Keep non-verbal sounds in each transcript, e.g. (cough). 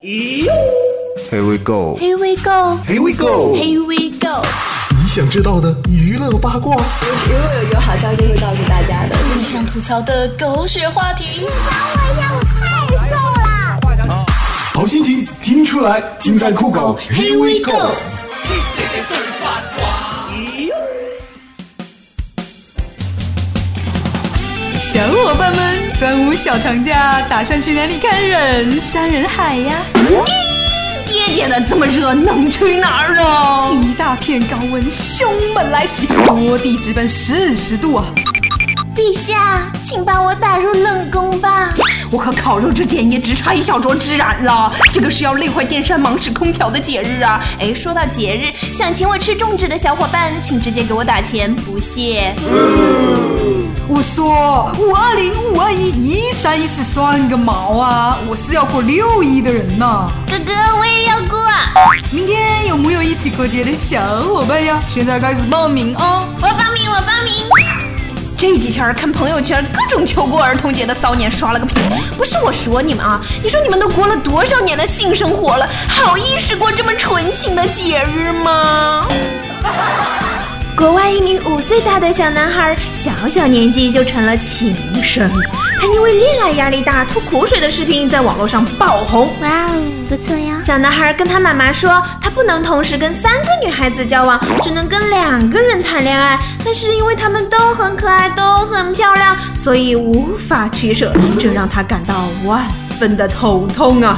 Here we go. Here we go. Here we go. Here we go. 你想知道的娱乐八卦，如果有有好消息会告诉大家的。你想吐槽的狗血话题，你管我呀，我太瘦了好心情听出来，尽在酷狗。Here we go。小伙伴们，端午小长假打算去哪里看人山人海呀？爹爹的这么热，能去哪儿啊？一大片高温，凶猛来袭，多地直奔四十度啊！陛下，请把我打入冷宫吧。我和烤肉之间也只差一小桌孜然了。这个是要累坏电扇、忙使空调的节日啊！哎，说到节日，想请我吃粽子的小伙伴，请直接给我打钱，不谢。我说五二零、五二一、一三一四算个毛啊！我是要过六一的人呐、哥哥，我也要过。明天有没有一起过节的小伙伴呀？现在开始报名哦！我报名，我报名。这几天看朋友圈，各种求过儿童节的骚年刷了个屏。不是我说你们啊，你说你们都过了多少年的性生活了，好意思过这么纯情的节日吗？国外一名五岁大的小男孩，小小年纪就成了情圣。他因为恋爱压力大吐苦水的视频在网络上爆红。哇哦，不错呀！小男孩跟他妈妈说，他不能同时跟三个女孩子交往，只能跟两个人谈恋爱。但是因为他们都很可爱，都很漂亮，所以无法取舍，这让他感到万分的头痛啊。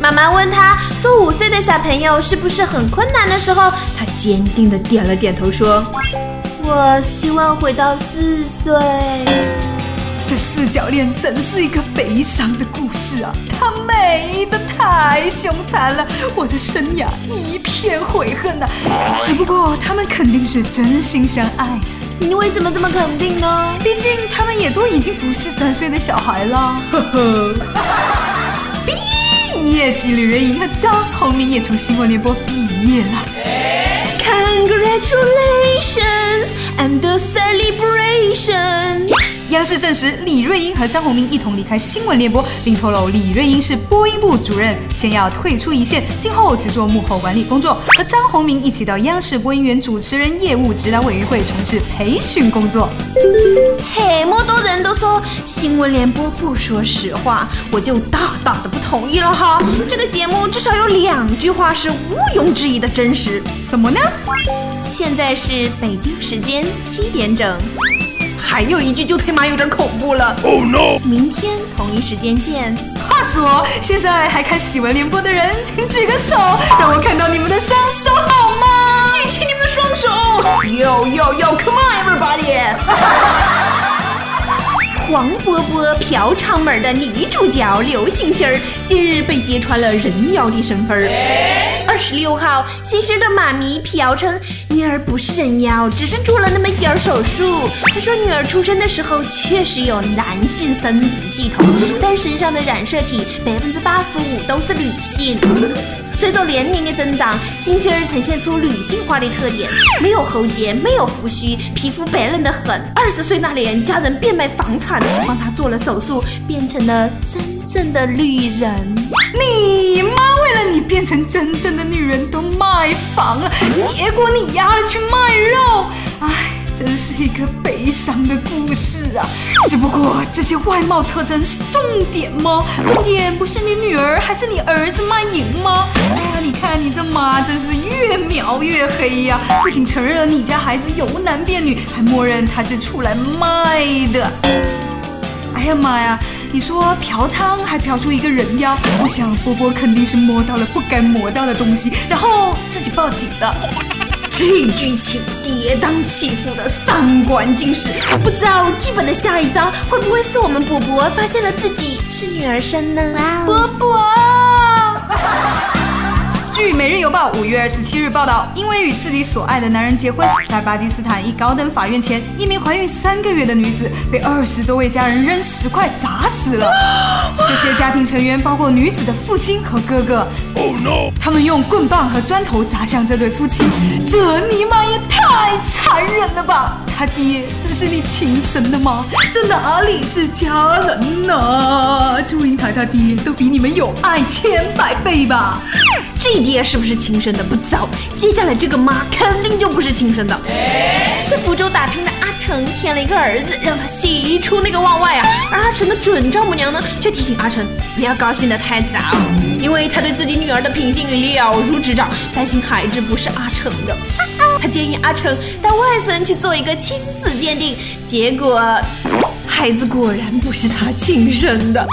妈妈问他做五岁的小朋友是不是很困难的时候，他坚定的点了点头，说：“我希望回到四岁。”这四角恋真是一个悲伤的故事啊！它美的太凶残了，我的生涯一片悔恨呐、只不过他们肯定是真心相爱的，你为什么这么肯定呢？毕竟他们也都已经不是三岁的小孩了。呵呵。毕业季，吕人莹和张宏明也从新闻联播毕业了。Congratulations and the celebration。央视证实，李瑞英和张宏明一同离开新闻联播，并透露李瑞英是播音部主任，先要退出一线，今后只做幕后管理工作，和张宏明一起到央视播音员主持人业务指导委员会从事培训工作。嘿，么多人都说新闻联播不说实话，我就大大的不同意了哈。这个节目至少有两句话是毋庸置疑的真实。什么呢？现在是北京时间七点整。还有一句就他妈有点恐怖了。Oh no！明天同一时间见。话说，现在还看喜闻联播的人，请举个手，让我看到你们的双手好吗？举起你们的双手！Yo yo yo！Come on everybody！(laughs) 黄渤渤嫖娼门的女主角刘星星儿近日被揭穿了人妖的身份儿。二十六号，星星的妈咪嫖称女儿不是人妖，只是做了那么一点儿手术。她说女儿出生的时候确实有男性生殖系统，但身上的染色体百分之八十五都是女性。随着年龄的增长，星星儿呈现出女性化的特点，没有喉结，没有胡须，皮肤白嫩的很。二十岁那年，家人变卖房产帮她做了手术，变成了真正的女人。你妈为了你变成真正的女人都卖房了，结果你丫的去卖肉，唉。真是一个悲伤的故事啊！只不过这些外貌特征是重点吗？重点不是你女儿还是你儿子卖淫吗？哎呀，你看你这妈真是越描越黑呀、不仅承认了你家孩子由男变女，还默认他是出来卖的。哎呀妈呀！你说嫖娼还嫖出一个人妖，我想波波肯定是摸到了不该摸到的东西，然后自己报警的。这剧情跌宕起伏的三观尽失，不知道剧本的下一章会不会是我们伯伯发现了自己是女儿身呢？哇哦波波。据《每日邮报》五月二十七日报道，因为与自己所爱的男人结婚，在巴基斯坦一高等法院前，一名怀孕三个月的女子被二十多位家人扔石块砸死了。这些家庭成员包括女子的父亲和哥哥。Oh no！他们用棍棒和砖头砸向这对夫妻，这尼玛也太太残忍了吧！他爹这是你亲生的吗？这哪里是家人呐？祝英台他爹都比你们有爱千百倍吧！这爹是不是亲生的不早，接下来这个妈肯定就不是亲生的。在福州打拼的阿成添了一个儿子，让他喜出那个望外啊！而阿成的准丈母娘呢，却提醒阿成不要高兴得太早，因为他对自己女儿的品性了如指掌，担心孩子不是阿成的。他建议阿成带外孙去做一个亲子鉴定，结果孩子果然不是他亲生的。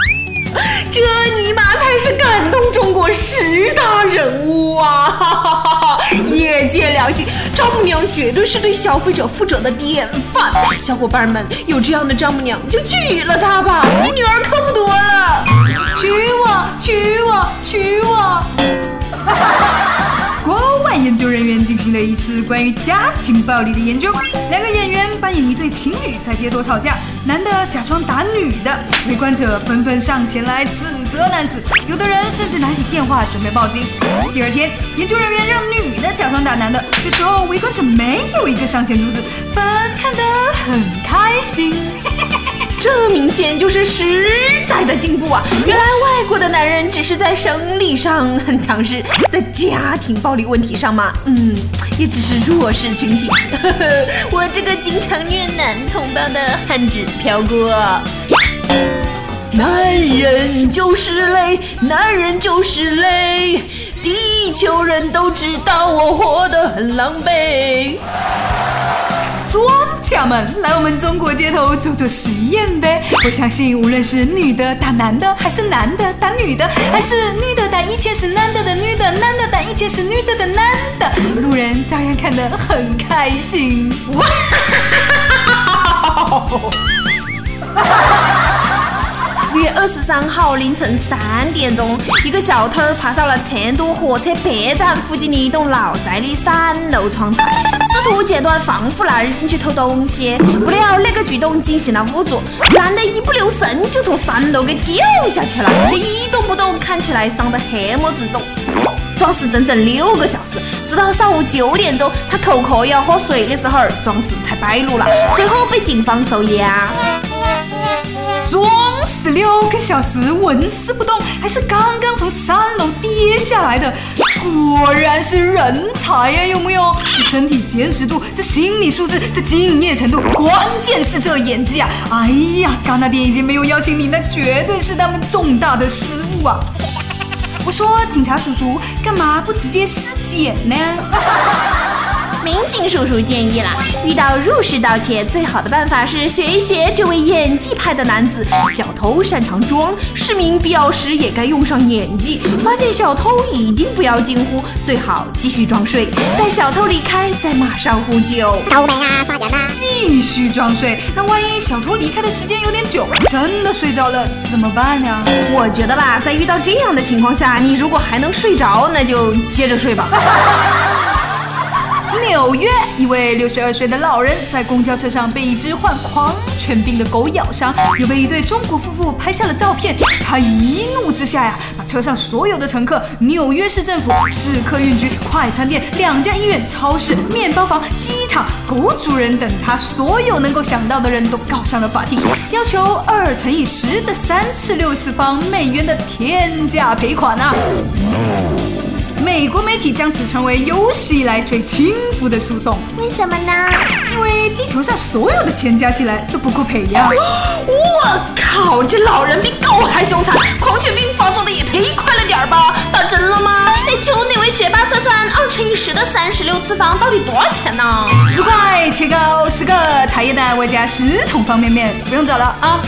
这尼玛才是感动中国十大人物啊！哈哈哈哈业界良心，丈母娘绝对是对消费者负责的典范。小伙伴们，有这样的丈母娘就娶了她吧，比女儿可不多了。娶我，娶我，娶我。哈哈哈哈国外研究人员进行了一次关于家庭暴力的研究。两个演员扮演一对情侣在街头吵架，男的假装打女的，围观者纷纷上前来指责男子，有的人甚至拿起电话准备报警。第二天，研究人员让女的假装打男的，这时候围观者没有一个上前阻止，反而看得很开心。这明显就是时代的进步啊！原来外国的男人只是在生理上很强势，在家庭暴力问题上嘛，嗯，也只是弱势群体。呵 (laughs) 呵我这个经常虐男同胞的汉子飘过。男人就是累，男人就是累，地球人都知道我活得很狼狈。专家们，来我们中国街头做做实验呗！我相信，无论是女的打男的，还是男的打女的，还是女的打以前是男的的女的，男的打以前是女的的男的，路人照样看得很开心。哇！(laughs) 五月二十三号凌晨三点钟，一个小偷爬上了成都火车北站附近的一栋老宅的三楼窗台，图截断防护栏进去偷东西。不料那个举动惊醒了屋主，男的一不留神就从三楼给掉下去了，一动不动，看起来伤得黑么子重。装死整整六个小时，直到上午九点钟，他口渴要喝水的时候，装死才败露了，随后被警方收押。装十六个小时纹丝不动，还是刚刚从三楼跌下来的，果然是人才呀！有木有？这身体坚实度，这心理素质，这敬业程度，关键是这演技啊！哎呀，戛纳电影节没有邀请你，那绝对是他们重大的失误啊！我说，警察叔叔，干嘛不直接尸检呢？民警叔叔建议了，遇到入室盗窃，最好的办法是学一学这位演技派的男子。小偷擅长装，市民必要时也该用上演技。发现小偷一定不要惊呼，最好继续装睡，待小偷离开再马上呼救。倒霉啊，发展啊！继续装睡，那万一小偷离开的时间有点久，真的睡着了怎么办呀？我觉得吧，在遇到这样的情况下，你如果还能睡着，那就接着睡吧。(laughs) 纽约一位六十二岁的老人在公交车上被一只患狂犬病的狗咬伤，又被一对中国夫妇拍下了照片。他一怒之下呀，把车上所有的乘客、纽约市政府、市客运局、快餐店、两家医院、超市、面包房、机场、狗主人等他所有能够想到的人都告上了法庭，要求二乘以十的三次六次方美元的天价赔款啊！美国媒体将此称为有史以来最轻浮的诉讼。为什么呢？因为地球上所有的钱加起来都不够赔呀！(gasps) 我靠，这老人比狗还凶残，狂犬病发作的也忒快了点吧？打针了吗？哎，求哪位学霸算算二乘以十的三十六次方到底多少钱呢？十块切糕十个茶叶蛋，外加十桶方便面，不用找了啊！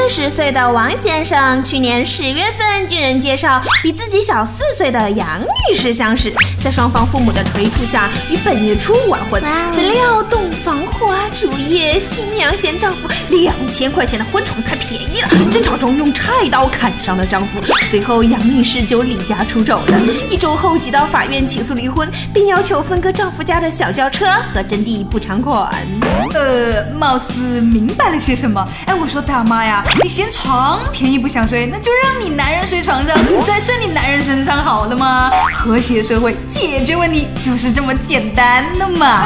四十岁的王先生，去年十月份经人介绍，比自己小四岁的杨女士相识，在双方父母的催促下，于本月初完婚。怎料洞房花烛夜，新娘嫌丈夫两千块钱的婚宠太便宜了，争吵中用菜刀砍伤了丈夫。随后杨女士就离家出走了。一周后，即到法院起诉离婚，并要求分割丈夫家的小轿车和征地补偿款。呃，貌似明白了些什么。哎，我说大妈呀，你嫌床便宜不想睡，那就让你男人睡床上，你再睡你男人身上好了吗？和谐社会解决问题就是这么简单的嘛。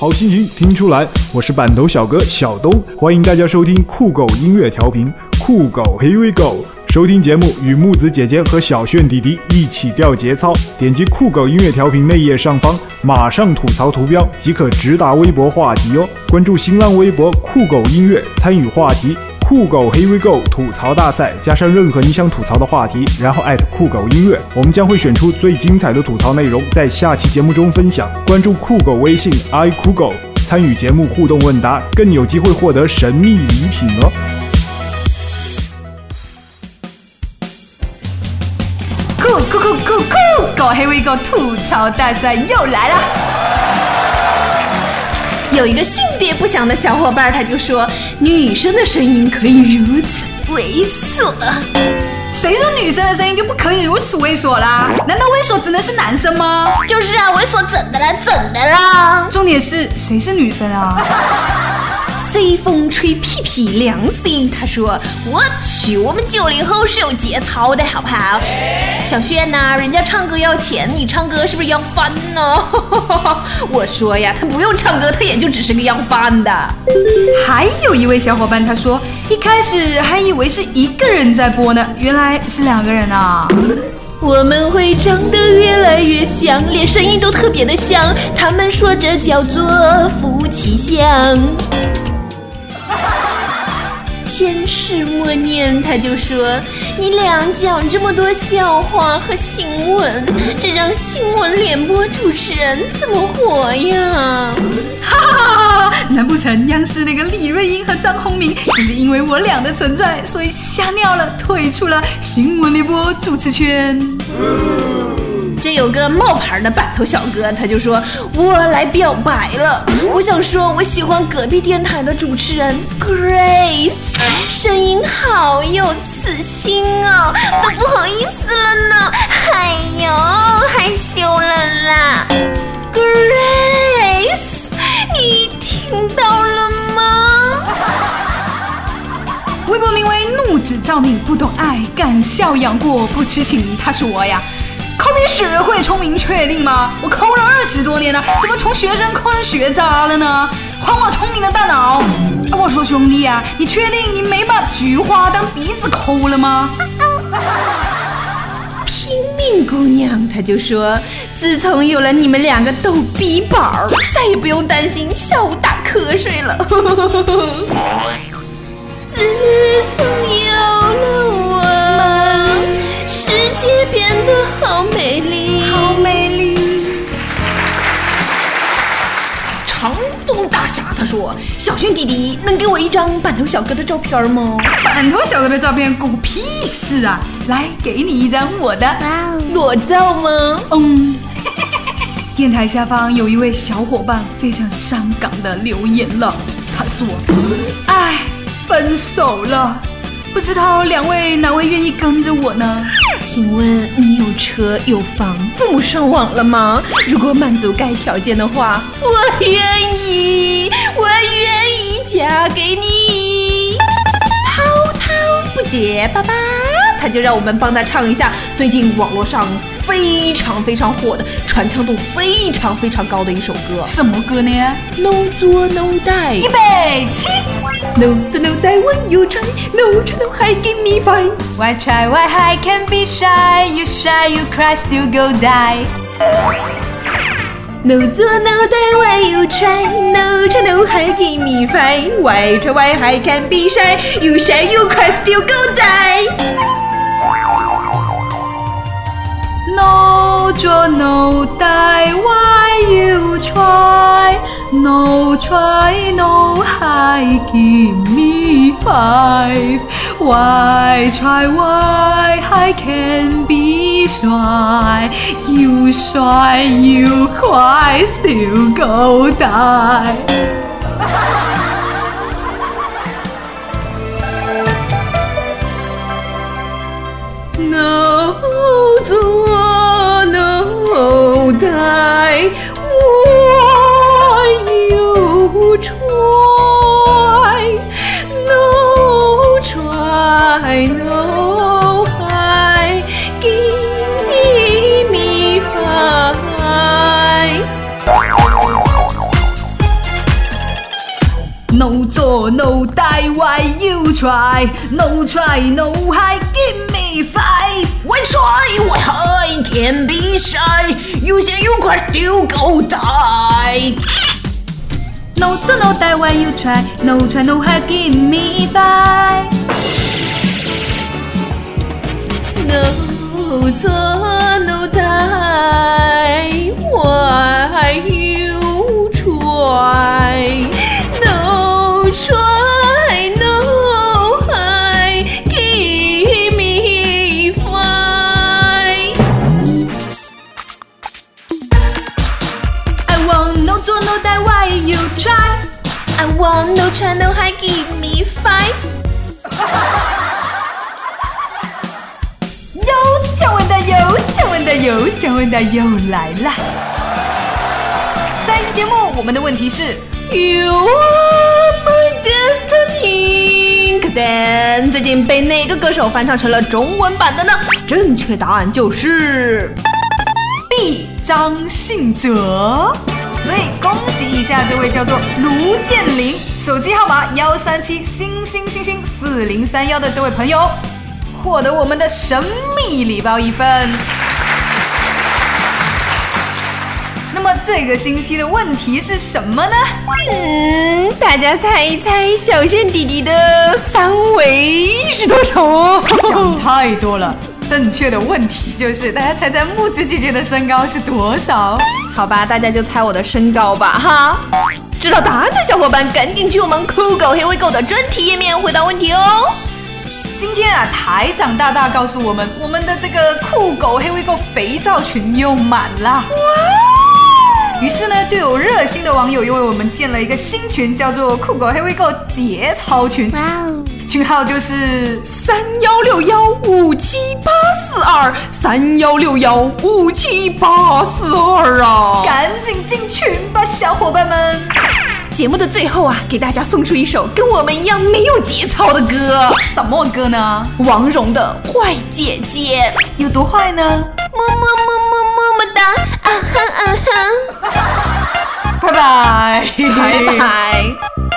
好心情听出来，我是板头小哥小东，欢迎大家收听酷狗音乐调频，酷狗 Here we go。收听节目与木子姐姐和小炫弟弟一起掉节操，点击酷狗音乐调频内页上方马上吐槽图标即可直达微博话题哦。关注新浪微博酷狗音乐，参与话题酷狗 Here we go 吐槽大赛，加上任何你想吐槽的话题，然后艾特酷狗音乐，我们将会选出最精彩的吐槽内容，在下期节目中分享。关注酷狗微信 i 酷狗，参与节目互动问答，更有机会获得神秘礼品哦。Here we go 吐槽大赛又来了。有一个性别不详的小伙伴，他就说女生的声音可以如此猥琐。谁说女生的声音就不可以如此猥琐啦？难道猥琐只能是男生吗？就是啊，猥琐怎的了？怎的啦？重点是谁是女生啊？C 风吹屁屁凉心他说：“我去，我们九零后是有节操的，好不好？”小炫呐、人家唱歌要钱，你唱歌是不是要饭呢？(laughs) 我说呀，他不用唱歌，他也就只是个要饭的。还有一位小伙伴他说，一开始还以为是一个人在播呢，原来是两个人啊。我们会长得越来越像，连声音都特别的像。他们说这叫做夫妻相。(laughs) 前世默念，他就说：“你俩讲这么多笑话和新闻，这让新闻联播主持人怎么活呀？”哈 (laughs) 哈哈！难不成央视那个李瑞英和张宏明就是因为我俩的存在，所以吓尿了，退出了新闻联播主持圈？这有个冒牌的板头小哥，他就说：“我来表白了，我想说我喜欢隔壁电台的主持人 Grace，声音好有磁性哦，都不好意思了呢，哎呦，害羞了啦，Grace，你听到了吗？”微博名为“怒指照命”，不懂爱，敢笑养过，不痴情。他是我呀。抠鼻屎会聪明，确定吗？我抠了二十多年了，怎么从学生抠成学渣了呢？还我聪明的大脑！我说兄弟啊，你确定你没把菊花当鼻子抠了吗？拼命姑娘，她就说：“自从有了你们两个逗逼宝，再也不用担心下午打瞌睡了。(laughs) 自从有了，界变得好美丽，好美丽。长风大侠他说：“小轩弟弟，能给我一张板头小哥的照片吗？板头小哥的照片关我屁事啊！来，给你一张我的。裸照吗？嗯。(laughs) 电台下方有一位小伙伴非常伤感的留言了，他说：“唉，分手了，不知道两位哪位愿意跟着我呢？请问你有车有房，父母双亡了吗？如果满足该条件的话，我愿意，我愿意嫁给你。滔滔不绝，爸爸，他就让我们帮他唱一下最近网络上非常非常火的、传唱度非常非常高的一首歌。什么歌呢？No 作 No die，预备起。No, to no that one you try. No, try no high, give me five. Why try? Why high? Can be shy. You shy, you cry, still go die. No, to no that why you try. No, try no high, give me five. Why try? Why high? Can be shy. You shy, you cry, still go die. No, to no that why you try. No try, no hide, give me five. Why try, why I can be shy? You shy, you cry, still go die. No try? No try, no hide, give me five. Why try? Why hide? Can't be shy. You say you cry, still go die. No 做 no die, why you try? No try, no hide, give me five. No 做问的又来啦！上一期节目我们的问题是 You are my destiny。可但最近被哪个歌手翻唱成了中文版的呢？正确答案就是 B 张信哲，所以恭喜一下这位叫做卢建林，手机号码幺三七星星星星四零三幺的这位朋友，获得我们的神秘礼包一份。那么这个星期的问题是什么呢？嗯，大家猜一猜小轩弟弟的三围是多少哦？想太多了。正确的问题就是，大家猜猜木子姐姐的身高是多少？好吧，大家就猜我的身高吧哈。知道答案的小伙伴赶紧去我们酷狗黑微狗的专题页面回答问题哦。今天啊，台长大大告诉我们，我们的这个酷狗黑微狗肥皂群又满啦。于是呢，就有热心的网友又为我们建了一个新群，叫做酷狗黑微购节操群。哇哦！群号就是三幺六幺五七八四二，三幺六幺五七八四二啊！赶紧进群吧，小伙伴们！节目的最后啊，给大家送出一首跟我们一样没有节操的歌，什么歌呢？王蓉的《坏姐姐》有多坏呢？么么么么么么哒，啊哈啊哈！拜拜，拜拜。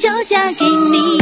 就嫁给你。